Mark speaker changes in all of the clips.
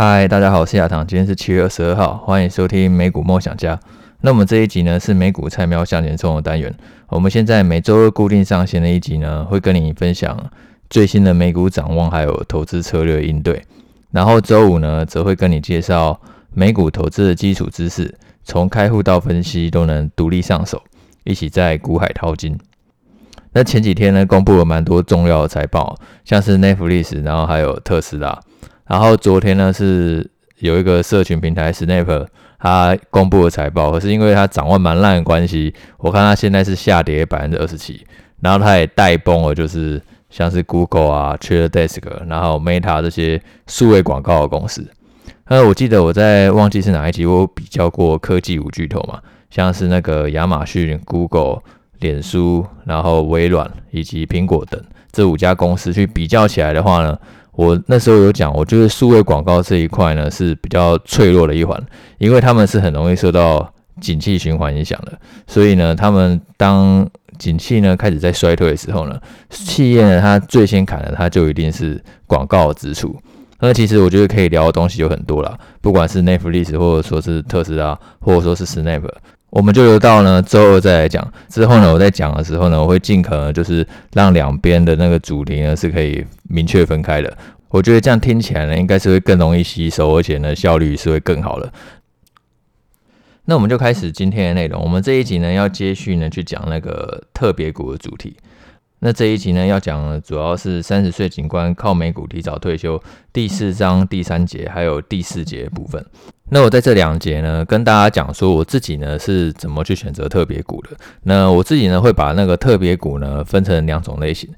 Speaker 1: 嗨，大家好，我是亚堂，今天是七月二十二号，欢迎收听美股梦想家。那我们这一集呢是美股菜喵向前冲的单元。我们现在每周二固定上线的一集呢，会跟你分享最新的美股展望，还有投资策略应对。然后周五呢，则会跟你介绍美股投资的基础知识，从开户到分析都能独立上手，一起在股海淘金。那前几天呢，公布了蛮多重要的财报，像是 Netflix，然后还有特斯拉。然后昨天呢，是有一个社群平台 Snap，它公布了财报，可是因为它掌握蛮烂的关系，我看它现在是下跌百分之二十七，然后它也带崩了，就是像是 Google 啊、Trade Desk，然后 Meta 这些数位广告的公司。那我记得我在忘记是哪一集，我比较过科技五巨头嘛，像是那个亚马逊、Google、脸书，然后微软以及苹果等这五家公司去比较起来的话呢。我那时候有讲，我觉得数位广告这一块呢是比较脆弱的一环，因为他们是很容易受到景气循环影响的，所以呢，他们当景气呢开始在衰退的时候呢，企业呢它最先砍的，它就一定是广告支出。那其实我觉得可以聊的东西有很多啦，不管是 Netflix 或者说是特斯拉，或者说是 Snap。我们就留到呢之后再来讲。之后呢，我在讲的时候呢，我会尽可能就是让两边的那个主题呢是可以明确分开的。我觉得这样听起来呢，应该是会更容易吸收，而且呢效率是会更好的。那我们就开始今天的内容。我们这一集呢要接续呢去讲那个特别股的主题。那这一集呢要讲的主要是三十岁警官靠美股提早退休第四章第三节还有第四节部分。那我在这两节呢跟大家讲说我自己呢是怎么去选择特别股的。那我自己呢会把那个特别股呢分成两种类型。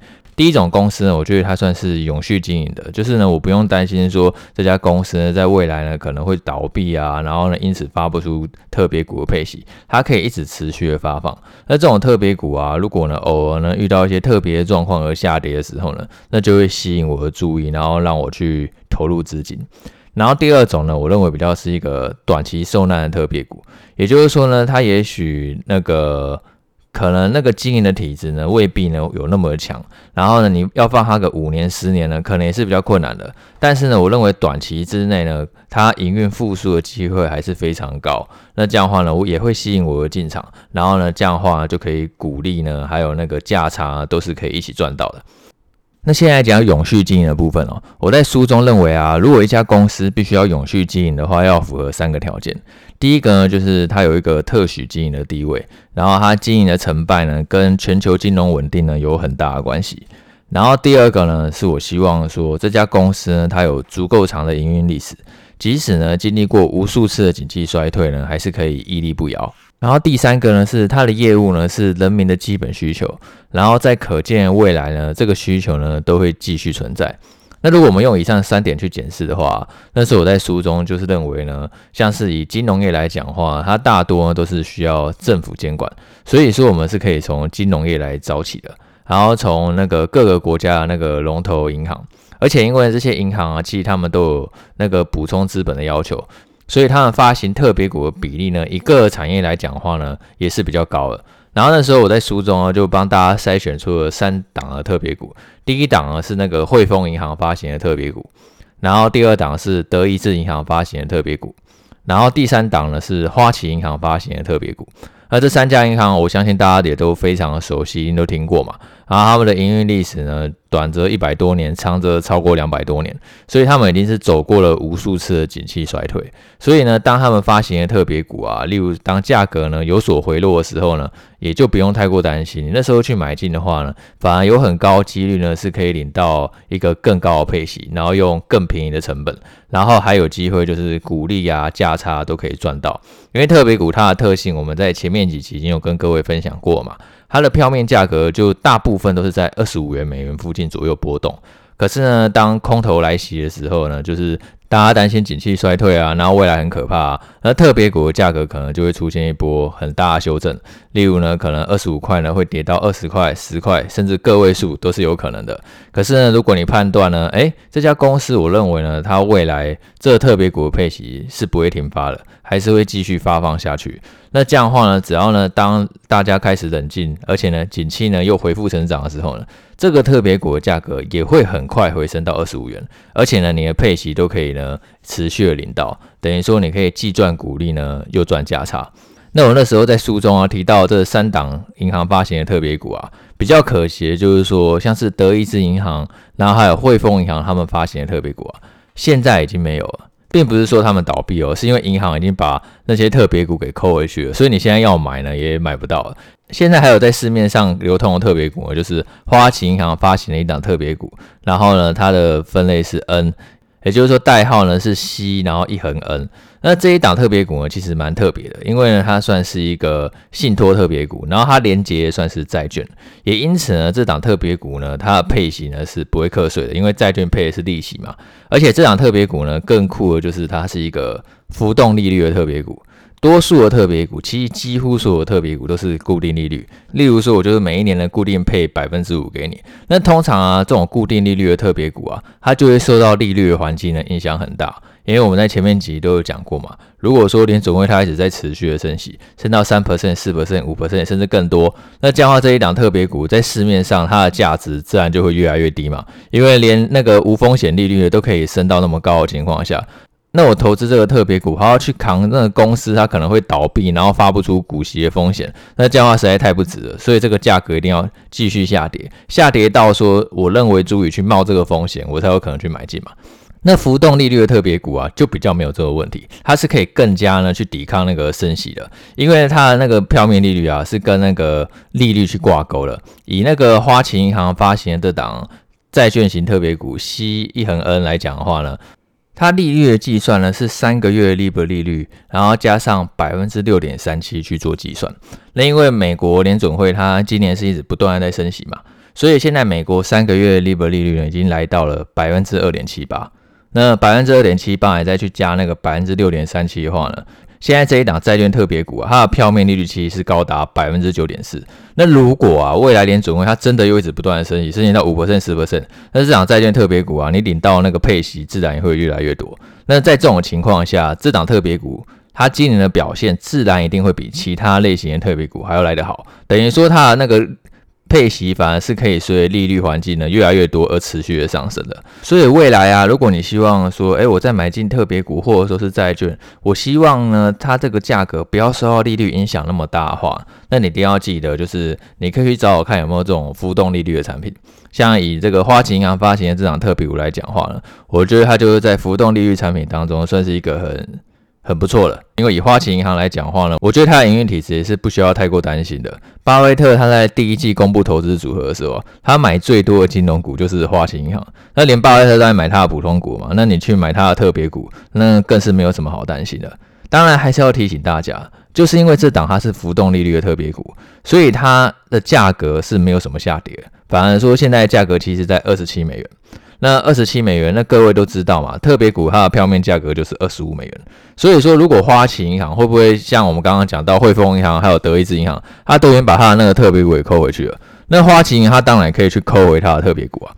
Speaker 1: 第一种公司呢，我觉得它算是永续经营的，就是呢，我不用担心说这家公司呢在未来呢可能会倒闭啊，然后呢因此发不出特别股的配息，它可以一直持续的发放。那这种特别股啊，如果呢偶尔呢遇到一些特别的状况而下跌的时候呢，那就会吸引我的注意，然后让我去投入资金。然后第二种呢，我认为比较是一个短期受难的特别股，也就是说呢，它也许那个。可能那个经营的体质呢，未必呢有那么强。然后呢，你要放它个五年、十年呢，可能也是比较困难的。但是呢，我认为短期之内呢，它营运复苏的机会还是非常高。那这样的话呢，我也会吸引我的进场。然后呢，这样的话就可以鼓励呢，还有那个价差都是可以一起赚到的。那现在讲永续经营的部分哦，我在书中认为啊，如果一家公司必须要永续经营的话，要符合三个条件。第一个呢，就是它有一个特许经营的地位，然后它经营的成败呢，跟全球金融稳定呢有很大的关系。然后第二个呢，是我希望说这家公司呢，它有足够长的营运历史，即使呢经历过无数次的景气衰退呢，还是可以屹立不摇。然后第三个呢，是它的业务呢是人民的基本需求，然后在可见未来呢，这个需求呢都会继续存在。那如果我们用以上三点去检视的话，那是我在书中就是认为呢，像是以金融业来讲的话，它大多都是需要政府监管，所以说我们是可以从金融业来找起的，然后从那个各个国家那个龙头银行，而且因为这些银行啊，其实他们都有那个补充资本的要求。所以他们发行特别股的比例呢，一个产业来讲的话呢，也是比较高的。然后那时候我在书中啊，就帮大家筛选出了三档的特别股。第一档呢是那个汇丰银行发行的特别股，然后第二档是德意志银行发行的特别股，然后第三档呢是花旗银行发行的特别股。而这三家银行，我相信大家也都非常的熟悉，都听过嘛。然后他们的营运历史呢，短则一百多年，长则超过两百多年，所以他们已经是走过了无数次的景气衰退。所以呢，当他们发行的特别股啊，例如当价格呢有所回落的时候呢，也就不用太过担心。你那时候去买进的话呢，反而有很高几率呢是可以领到一个更高的配息，然后用更便宜的成本，然后还有机会就是股利啊、价差都可以赚到。因为特别股它的特性，我们在前面几期已经有跟各位分享过嘛。它的票面价格就大部分都是在二十五元美元附近左右波动，可是呢，当空头来袭的时候呢，就是。大家担心景气衰退啊，然后未来很可怕啊，那特别股的价格可能就会出现一波很大的修正。例如呢，可能二十五块呢会跌到二十块、十块，甚至个位数都是有可能的。可是呢，如果你判断呢，诶，这家公司我认为呢，它未来这特别股的配息是不会停发的，还是会继续发放下去。那这样话呢，只要呢，当大家开始冷静，而且呢，景气呢又恢复成长的时候呢，这个特别股的价格也会很快回升到二十五元，而且呢，你的配息都可以呢。呢持续的领到，等于说你可以既赚股利呢又赚价差。那我那时候在书中啊提到这三档银行发行的特别股啊，比较可惜的就是说，像是德意志银行，然后还有汇丰银行他们发行的特别股啊，现在已经没有了，并不是说他们倒闭哦，是因为银行已经把那些特别股给扣回去了，所以你现在要买呢也买不到了。现在还有在市面上流通的特别股，就是花旗银行发行的一档特别股，然后呢它的分类是 N。也就是说，代号呢是 C，然后一横 N。那这一档特别股呢，其实蛮特别的，因为呢它算是一个信托特别股，然后它连接算是债券，也因此呢这档特别股呢它的配息呢是不会课税的，因为债券配的是利息嘛。而且这档特别股呢更酷的就是它是一个浮动利率的特别股。多数的特别股，其实几乎所有特别股都是固定利率。例如说，我就是每一年的固定配百分之五给你。那通常啊，这种固定利率的特别股啊，它就会受到利率的环境的影响很大。因为我们在前面集都有讲过嘛，如果说连总会它一直在持续的升息，升到三 percent、四 percent、五 percent，甚至更多，那这样的话这一档特别股在市面上它的价值自然就会越来越低嘛。因为连那个无风险利率都可以升到那么高的情况下。那我投资这个特别股，还要去扛那个公司它可能会倒闭，然后发不出股息的风险，那这样的话实在太不值了。所以这个价格一定要继续下跌，下跌到说我认为足以去冒这个风险，我才有可能去买进嘛。那浮动利率的特别股啊，就比较没有这个问题，它是可以更加呢去抵抗那个升息的，因为它的那个票面利率啊是跟那个利率去挂钩了。以那个花旗银行发行的这档债券型特别股 C 一横 N 来讲的话呢。它利率的计算呢是三个月 LIBOR 利率，然后加上百分之六点三七去做计算。那因为美国联准会它今年是一直不断的在升息嘛，所以现在美国三个月 LIBOR 利率呢已经来到了百分之二点七八。那百分之二点七八，还再去加那个百分之六点三七的话呢？现在这一档债券特别股啊，它的票面利率其实是高达百分之九点四。那如果啊，未来连准会它真的又一直不断的升息，升息到五 percent、十 percent，那这档债券特别股啊，你领到那个配息自然也会越来越多。那在这种情况下，这档特别股它今年的表现自然一定会比其他类型的特别股还要来得好。等于说它的那个。配息反而是可以随利率环境呢越来越多而持续的上升的，所以未来啊，如果你希望说，哎，我再买进特别股或者说是债券，我希望呢它这个价格不要受到利率影响那么大的话，那你一定要记得，就是你可以去找我看有没有这种浮动利率的产品，像以这个花旗银行发行的这场特别股来讲话呢，我觉得它就是在浮动利率产品当中算是一个很。很不错了，因为以花旗银行来讲话呢，我觉得它的营运体质也是不需要太过担心的。巴菲特他在第一季公布投资组合的时候，他买最多的金融股就是花旗银行，那连巴菲特都在买他的普通股嘛，那你去买他的特别股，那更是没有什么好担心的。当然还是要提醒大家，就是因为这档它是浮动利率的特别股，所以它的价格是没有什么下跌，反而说现在价格其实在二十七美元。那二十七美元，那各位都知道嘛，特别股它的票面价格就是二十五美元。所以说，如果花旗银行会不会像我们刚刚讲到汇丰银行还有德意志银行，它都已经把它的那个特别股给扣回去了。那花旗银行它当然可以去扣回它的特别股啊。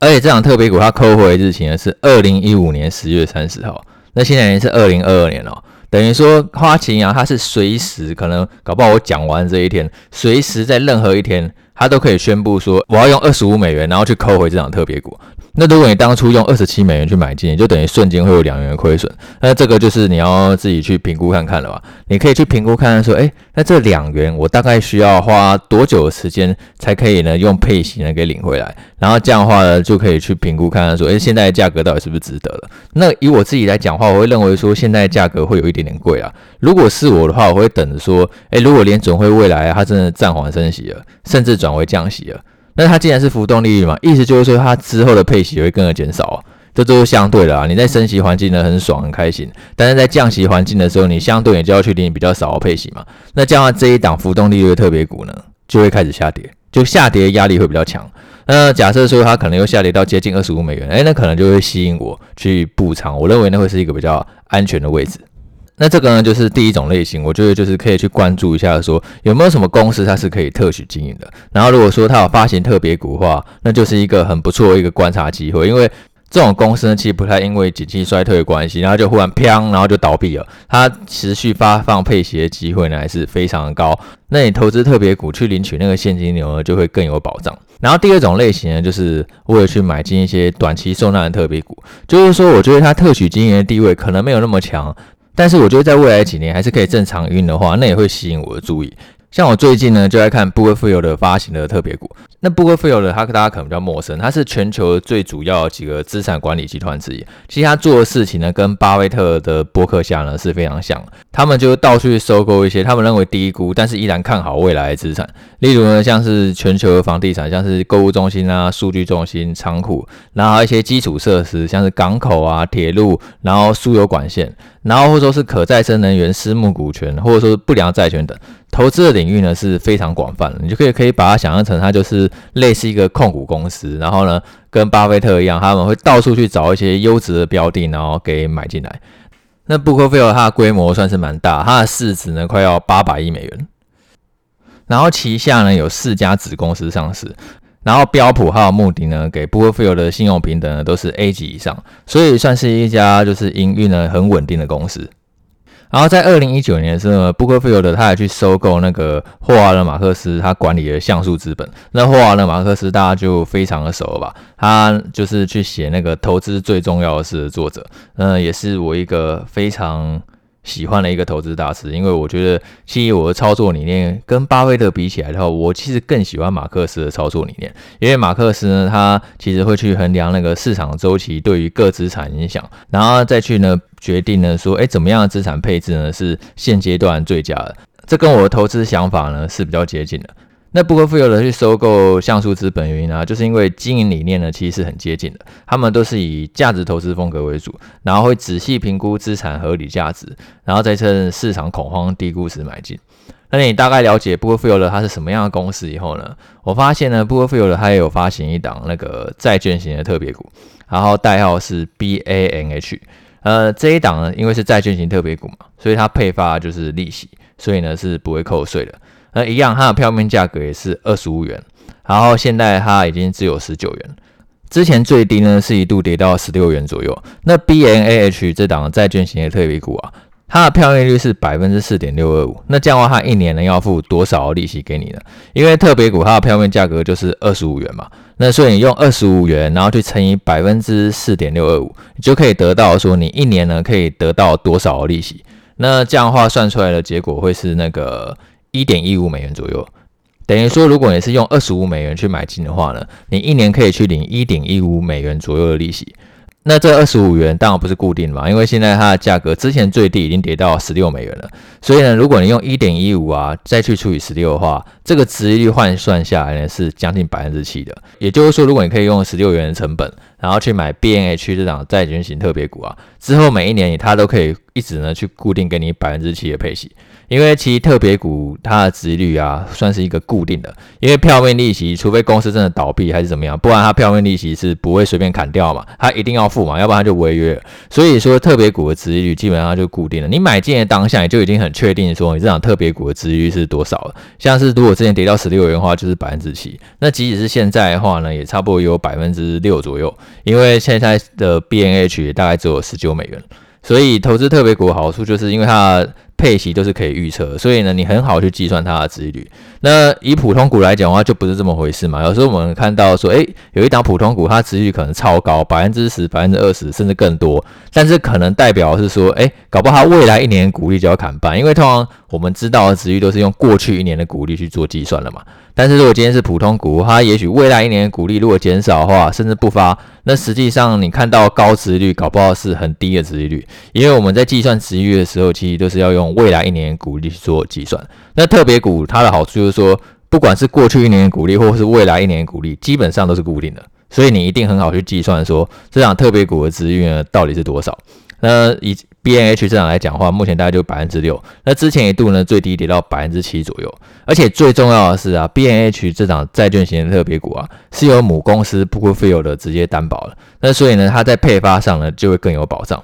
Speaker 1: 而且这场特别股它扣回日期呢是二零一五年十月三十号，那现在已经是二零二二年了，等于说花旗银行它是随时可能搞不好我讲完这一天，随时在任何一天，它都可以宣布说我要用二十五美元，然后去扣回这场特别股。那如果你当初用二十七美元去买进，你就等于瞬间会有两元的亏损。那这个就是你要自己去评估看看了吧。你可以去评估看看说，诶，那这两元我大概需要花多久的时间才可以呢用配型呢给领回来？然后这样的话呢，就可以去评估看看说，诶，现在的价格到底是不是值得了？那以我自己来讲话，我会认为说现在价格会有一点点贵啊。如果是我的话，我会等着说，诶，如果联准会未来它真的暂缓升息了，甚至转为降息了。那它既然是浮动利率嘛，意思就是说它之后的配息会跟着减少，这都是相对的啊。你在升息环境呢很爽很开心，但是在降息环境的时候，你相对也就要去领比较少的配息嘛。那这样，这一档浮动利率的特别股呢就会开始下跌，就下跌压力会比较强。那假设说它可能又下跌到接近二十五美元，诶，那可能就会吸引我去补仓。我认为那会是一个比较安全的位置。那这个呢，就是第一种类型，我觉得就是可以去关注一下，说有没有什么公司它是可以特许经营的。然后如果说它有发行特别股的话，那就是一个很不错的一个观察机会，因为这种公司呢，其实不太因为景气衰退的关系，然后就忽然砰，然后就倒闭了。它持续发放配息的机会呢，还是非常的高。那你投资特别股去领取那个现金流呢，就会更有保障。然后第二种类型呢，就是为了去买进一些短期受难的特别股，就是说，我觉得它特许经营的地位可能没有那么强，但是我觉得在未来几年还是可以正常运的话，那也会吸引我的注意。像我最近呢，就在看 Book f i e l 的发行的特别股。那 Book f i e l 的，它大家可能比较陌生，它是全球最主要的几个资产管理集团之一。其实它做的事情呢，跟巴菲特的波克夏呢是非常像。他们就到处去收购一些他们认为低估，但是依然看好未来的资产。例如呢，像是全球的房地产，像是购物中心啊、数据中心、仓库，然后一些基础设施，像是港口啊、铁路，然后输油管线，然后或者说是可再生能源、私募股权，或者说是不良债权等。投资的领域呢是非常广泛的，你就可以可以把它想象成它就是类似一个控股公司，然后呢跟巴菲特一样，他们会到处去找一些优质的标的，然后给买进来。那布克菲尔它的规模算是蛮大，它的市值呢快要八百亿美元，然后旗下呢有四家子公司上市，然后标普还有穆迪呢给布克菲尔的信用平等呢都是 A 级以上，所以算是一家就是营运呢很稳定的公司。然后在二零一九年的时候，布克菲尔德他也去收购那个霍华德马克思他管理的像素资本。那霍华德马克思大家就非常的熟了吧？他就是去写那个投资最重要的事的作者。嗯，也是我一个非常喜欢的一个投资大师，因为我觉得其实我的操作理念跟巴菲特比起来的话，我其实更喜欢马克思的操作理念。因为马克思呢，他其实会去衡量那个市场周期对于各资产影响，然后再去呢。决定呢，说，哎，怎么样的资产配置呢是现阶段最佳的？这跟我的投资想法呢是比较接近的。那布克菲尔德去收购像素资本原因呢，就是因为经营理念呢其实是很接近的。他们都是以价值投资风格为主，然后会仔细评估资产合理价值，然后再趁市场恐慌低估时买进。那你大概了解布克菲尔德它是什么样的公司以后呢，我发现呢，布克菲尔德它也有发行一档那个债券型的特别股，然后代号是 BANH。呃，这一档呢，因为是债券型特别股嘛，所以它配发就是利息，所以呢是不会扣税的。那一样，它的票面价格也是二十五元，然后现在它已经只有十九元，之前最低呢是一度跌到十六元左右。那 BNAH 这档债券型的特别股啊。它的票面率是百分之四点六二五，那这样的话，它一年呢要付多少利息给你呢？因为特别股它的票面价格就是二十五元嘛，那所以你用二十五元，然后去乘以百分之四点六二五，你就可以得到说你一年呢可以得到多少利息？那这样的话算出来的结果会是那个一点一五美元左右，等于说如果你是用二十五美元去买进的话呢，你一年可以去领一点一五美元左右的利息。那这二十五元当然不是固定的嘛，因为现在它的价格之前最低已经跌到十六美元了，所以呢，如果你用一点一五啊再去除以十六的话，这个殖利率换算下来呢是将近百分之七的。也就是说，如果你可以用十六元的成本，然后去买 BNH 这档债券型特别股啊，之后每一年它都可以一直呢去固定给你百分之七的配息。因为其实特别股它的殖利率啊，算是一个固定的。因为票面利息，除非公司真的倒闭还是怎么样，不然它票面利息是不会随便砍掉嘛，它一定要付嘛，要不然它就违约。所以说特别股的殖利率基本上就固定了。你买进的当下，你就已经很确定说你这档特别股的殖利率是多少了。像是如果之前跌到十六元的话，就是百分之七。那即使是现在的话呢，也差不多有百分之六左右。因为现在的 BNH 也大概只有十九美元。所以投资特别股好处就是因为它。配息都是可以预测，所以呢，你很好去计算它的殖利率。那以普通股来讲的话，就不是这么回事嘛。有时候我们看到说，诶，有一档普通股，它殖利率可能超高，百分之十、百分之二十，甚至更多。但是可能代表是说，诶，搞不好它未来一年股利就要砍半，因为通常我们知道的殖利率都是用过去一年的股利去做计算的嘛。但是如果今天是普通股，它也许未来一年股利如果减少的话，甚至不发，那实际上你看到高殖利率，搞不好是很低的殖利率。因为我们在计算殖利率的时候，其实都是要用未来一年股利做计算。那特别股它的好处就是说，不管是过去一年股利，或是未来一年股利，基本上都是固定的，所以你一定很好去计算说，这档特别股的殖利率呢到底是多少。那以 BNH 这样来讲的话，目前大概就百分之六。那之前一度呢，最低跌到百分之七左右。而且最重要的是啊，BNH 这档债券型的特别股啊，是由母公司 Brookfield 的直接担保的。那所以呢，它在配发上呢，就会更有保障。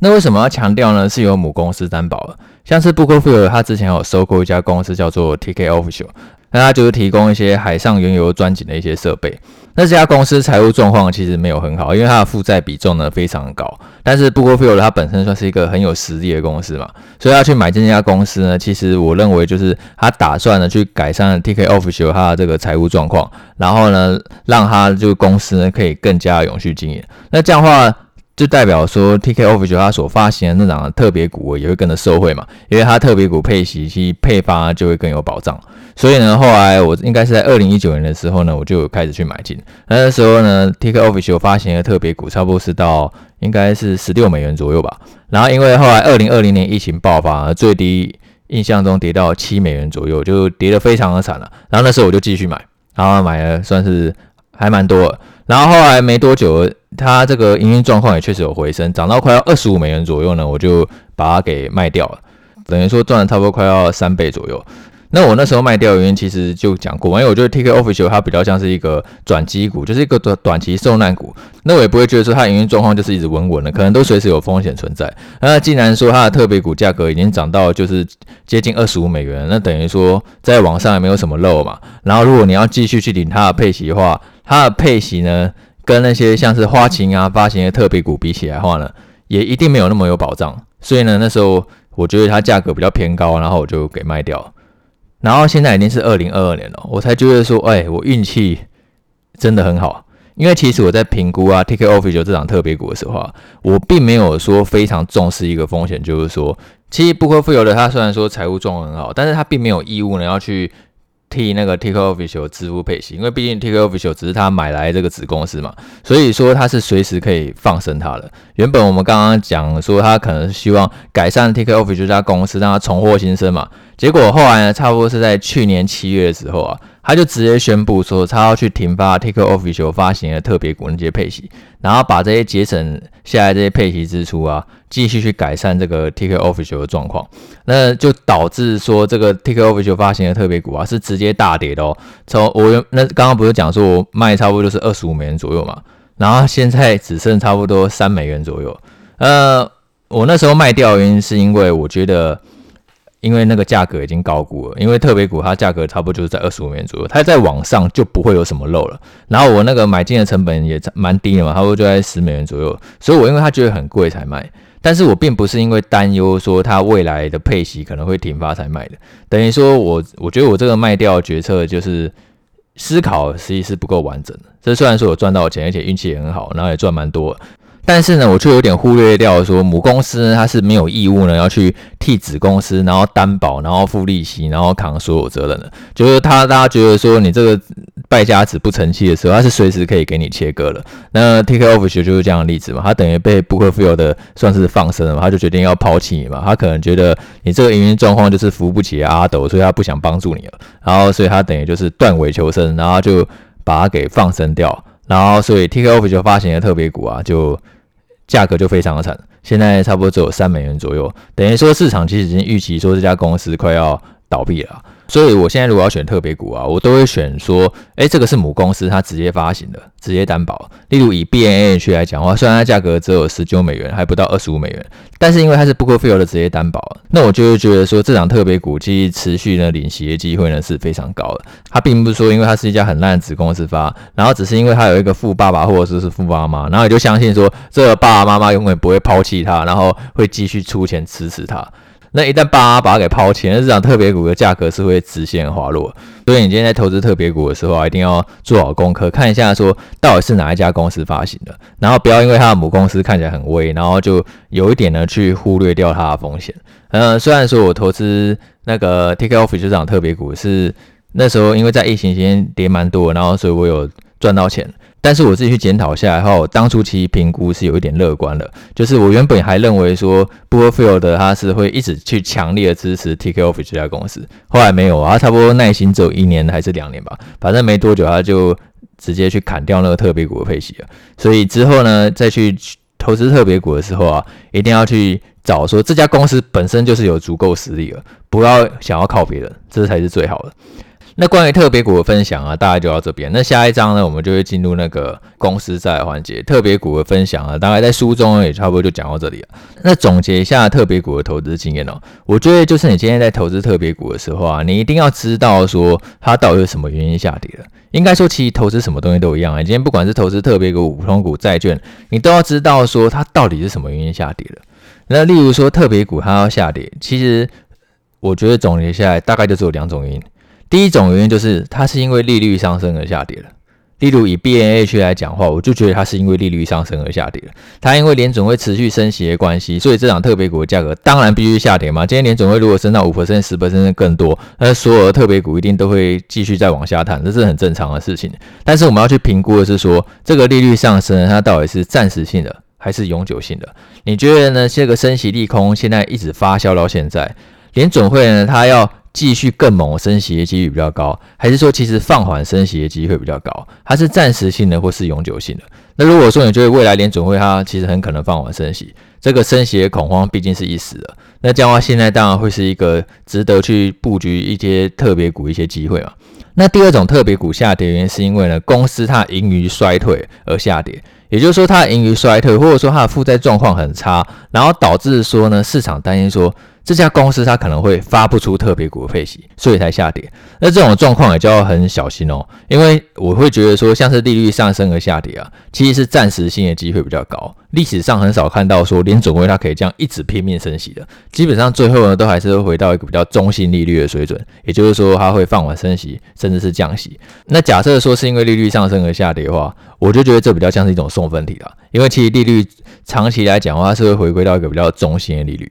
Speaker 1: 那为什么要强调呢？是由母公司担保的。像是 Brookfield 它之前有收购一家公司叫做 TK Offshore，那它就是提供一些海上原油钻井的一些设备。那这家公司财务状况其实没有很好，因为它的负债比重呢非常高。但是 Bookfield 它本身算是一个很有实力的公司嘛，所以要去买这家公司呢，其实我认为就是他打算呢去改善 TK Official 它的这个财务状况，然后呢让它这个公司呢可以更加永续经营。那这样的话。就代表说，TK Official 它所发行的那档特别股也会跟着受惠嘛，因为它特别股配息其配发就会更有保障。所以呢，后来我应该是在二零一九年的时候呢，我就开始去买进。那时候呢，TK Official 发行的特别股差不多是到应该是十六美元左右吧。然后因为后来二零二零年疫情爆发，最低印象中跌到七美元左右，就跌得非常的惨了。然后那时候我就继续买，然后买了算是还蛮多。然后后来没多久。它这个营运状况也确实有回升，涨到快要二十五美元左右呢，我就把它给卖掉了，等于说赚了差不多快要三倍左右。那我那时候卖掉的原因其实就讲过，因为我觉得 TK Official 它比较像是一个转机股，就是一个短短期受难股。那我也不会觉得说它营运状况就是一直稳稳的，可能都随时有风险存在。那既然说它的特别股价格已经涨到就是接近二十五美元，那等于说在网上也没有什么漏嘛。然后如果你要继续去领它的配息的话，它的配息呢，跟那些像是花旗啊发行的特别股比起来的话呢，也一定没有那么有保障。所以呢，那时候我觉得它价格比较偏高，然后我就给卖掉。然后现在已经是二零二二年了，我才觉得说，哎，我运气真的很好。因为其实我在评估啊，TK Official 这档特别股的时候啊，我并没有说非常重视一个风险，就是说，其实 Bookfield 的它虽然说财务状况很好，但是它并没有义务呢要去。替那个 TK Official 支付配息，因为毕竟 TK Official 只是他买来这个子公司嘛，所以说他是随时可以放生他的。原本我们刚刚讲说他可能是希望改善 TK Official 这家公司，让他重获新生嘛。结果后来呢，差不多是在去年七月的时候啊，他就直接宣布说，他要去停发 TK Official 发行的特别股那些配息，然后把这些节省下来这些配息支出啊，继续去改善这个 TK Official 的状况，那就导致说这个 TK Official 发行的特别股啊，是直接大跌的哦。从我那刚刚不是讲说我卖差不多就是二十五美元左右嘛，然后现在只剩差不多三美元左右。呃，我那时候卖掉的原因是因为我觉得。因为那个价格已经高估了，因为特别股它价格差不多就是在二十五美元左右，它在网上就不会有什么漏了。然后我那个买进的成本也蛮低的嘛，差不多就在十美元左右，所以我因为它觉得很贵才卖。但是我并不是因为担忧说它未来的配息可能会停发才卖的，等于说我我觉得我这个卖掉决策就是思考实际是不够完整的。这虽然说我赚到钱，而且运气也很好，然后也赚蛮多。但是呢，我却有点忽略掉说，母公司呢，它是没有义务呢要去替子公司，然后担保，然后付利息，然后扛所有责任的。就是他，大家觉得说你这个败家子不成器的时候，他是随时可以给你切割的。那 TK Official 就是这样的例子嘛，他等于被 Bookfield 的算是放生了嘛，他就决定要抛弃你嘛。他可能觉得你这个营运状况就是扶不起阿斗，所以他不想帮助你了。然后，所以他等于就是断尾求生，然后就把它给放生掉。然后，所以 TK Official 发行的特别股啊，就。价格就非常的惨，现在差不多只有三美元左右，等于说市场其实已经预期说这家公司快要倒闭了。所以，我现在如果要选特别股啊，我都会选说，哎，这个是母公司它直接发行的，直接担保。例如以 BNAH 来讲的话，虽然它价格只有十九美元，还不到二十五美元，但是因为它是 Bookfield 的直接担保，那我就会觉得说，这档特别股其实持续呢领息的机会呢是非常高的。它并不是说因为它是一家很烂的子公司发，然后只是因为它有一个富爸爸或者说是富妈妈，然后你就相信说这个爸爸妈妈永远不会抛弃它，然后会继续出钱支持它。那一旦爸妈把它给抛弃，那这场特别股的价格是会直线滑落。所以你今天在投资特别股的时候啊，一定要做好功课，看一下说到底是哪一家公司发行的，然后不要因为它的母公司看起来很威，然后就有一点呢去忽略掉它的风险。嗯，虽然说我投资那个 TK Official 这档特别股是那时候因为在疫情期间跌蛮多，然后所以我有赚到钱。但是我自己去检讨下来后，当初其实评估是有一点乐观的，就是我原本还认为说 Bookfield 他是会一直去强烈的支持 TKOF 这家公司，后来没有啊，他差不多耐心只有一年还是两年吧，反正没多久他就直接去砍掉那个特别股的配息了。所以之后呢，再去投资特别股的时候啊，一定要去找说这家公司本身就是有足够实力了，不要想要靠别人，这才是最好的。那关于特别股的分享啊，大概就到这边。那下一章呢，我们就会进入那个公司债环节。特别股的分享啊，大概在书中也差不多就讲到这里了。那总结一下特别股的投资经验哦，我觉得就是你今天在投资特别股的时候啊，你一定要知道说它到底是什么原因下跌的。应该说，其实投资什么东西都一样啊。今天不管是投资特别股、普通股、债券，你都要知道说它到底是什么原因下跌的。那例如说特别股它要下跌，其实我觉得总结下来大概就只有两种原因。第一种原因就是它是因为利率上升而下跌了，例如以 BNH 来讲的话，我就觉得它是因为利率上升而下跌了。它因为联准会持续升息的关系，所以这档特别股的价格当然必须下跌嘛。今天联准会如果升到五 percent、十 percent 更多，那所有的特别股一定都会继续再往下探，这是很正常的事情。但是我们要去评估的是说，这个利率上升它到底是暂时性的还是永久性的？你觉得呢？这个升息利空现在一直发酵到现在，联准会呢，它要继续更猛升息的几率比较高，还是说其实放缓升息的机会比较高？它是暂时性的或是永久性的？那如果说你觉得未来联准会它其实很可能放缓升息，这个升息的恐慌毕竟是一时的，那这样的话现在当然会是一个值得去布局一些特别股一些机会嘛。那第二种特别股下跌原因是因为呢，公司它盈余衰退而下跌，也就是说它盈余衰退，或者说它的负债状况很差，然后导致说呢市场担心说。这家公司它可能会发不出特别股的配息，所以才下跌。那这种状况也就要很小心哦，因为我会觉得说，像是利率上升而下跌啊，其实是暂时性的机会比较高。历史上很少看到说连总会它可以这样一直拼命升息的，基本上最后呢都还是会回到一个比较中性利率的水准，也就是说它会放缓升息，甚至是降息。那假设说是因为利率上升而下跌的话，我就觉得这比较像是一种送分题了，因为其实利率长期来讲的话是会回归到一个比较中性的利率。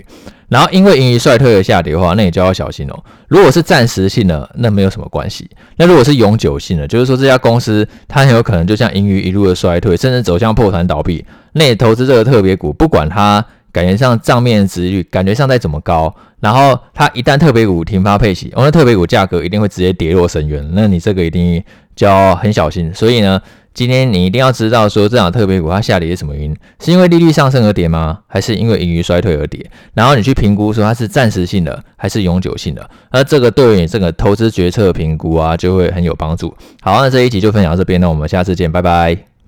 Speaker 1: 然后因为盈余衰退而下跌的话，那你就要小心哦。如果是暂时性的，那没有什么关系。那如果是永久性的，就是说这家公司它很有可能就像盈余一路的衰退，甚至走向破产倒闭。那你投资这个特别股，不管它感觉上账面值率感觉上再怎么高，然后它一旦特别股停发配息，哦，那特别股价格一定会直接跌落深渊。那你这个一定就要很小心。所以呢，今天你一定要知道说，这档特别股它下跌是什么原因？是因为利率上升而跌吗？还是因为盈余衰退而跌？然后你去评估说它是暂时性的还是永久性的？那这个对于你这个投资决策评估啊，就会很有帮助。好，那这一集就分享到这边，那我们下次见，拜拜。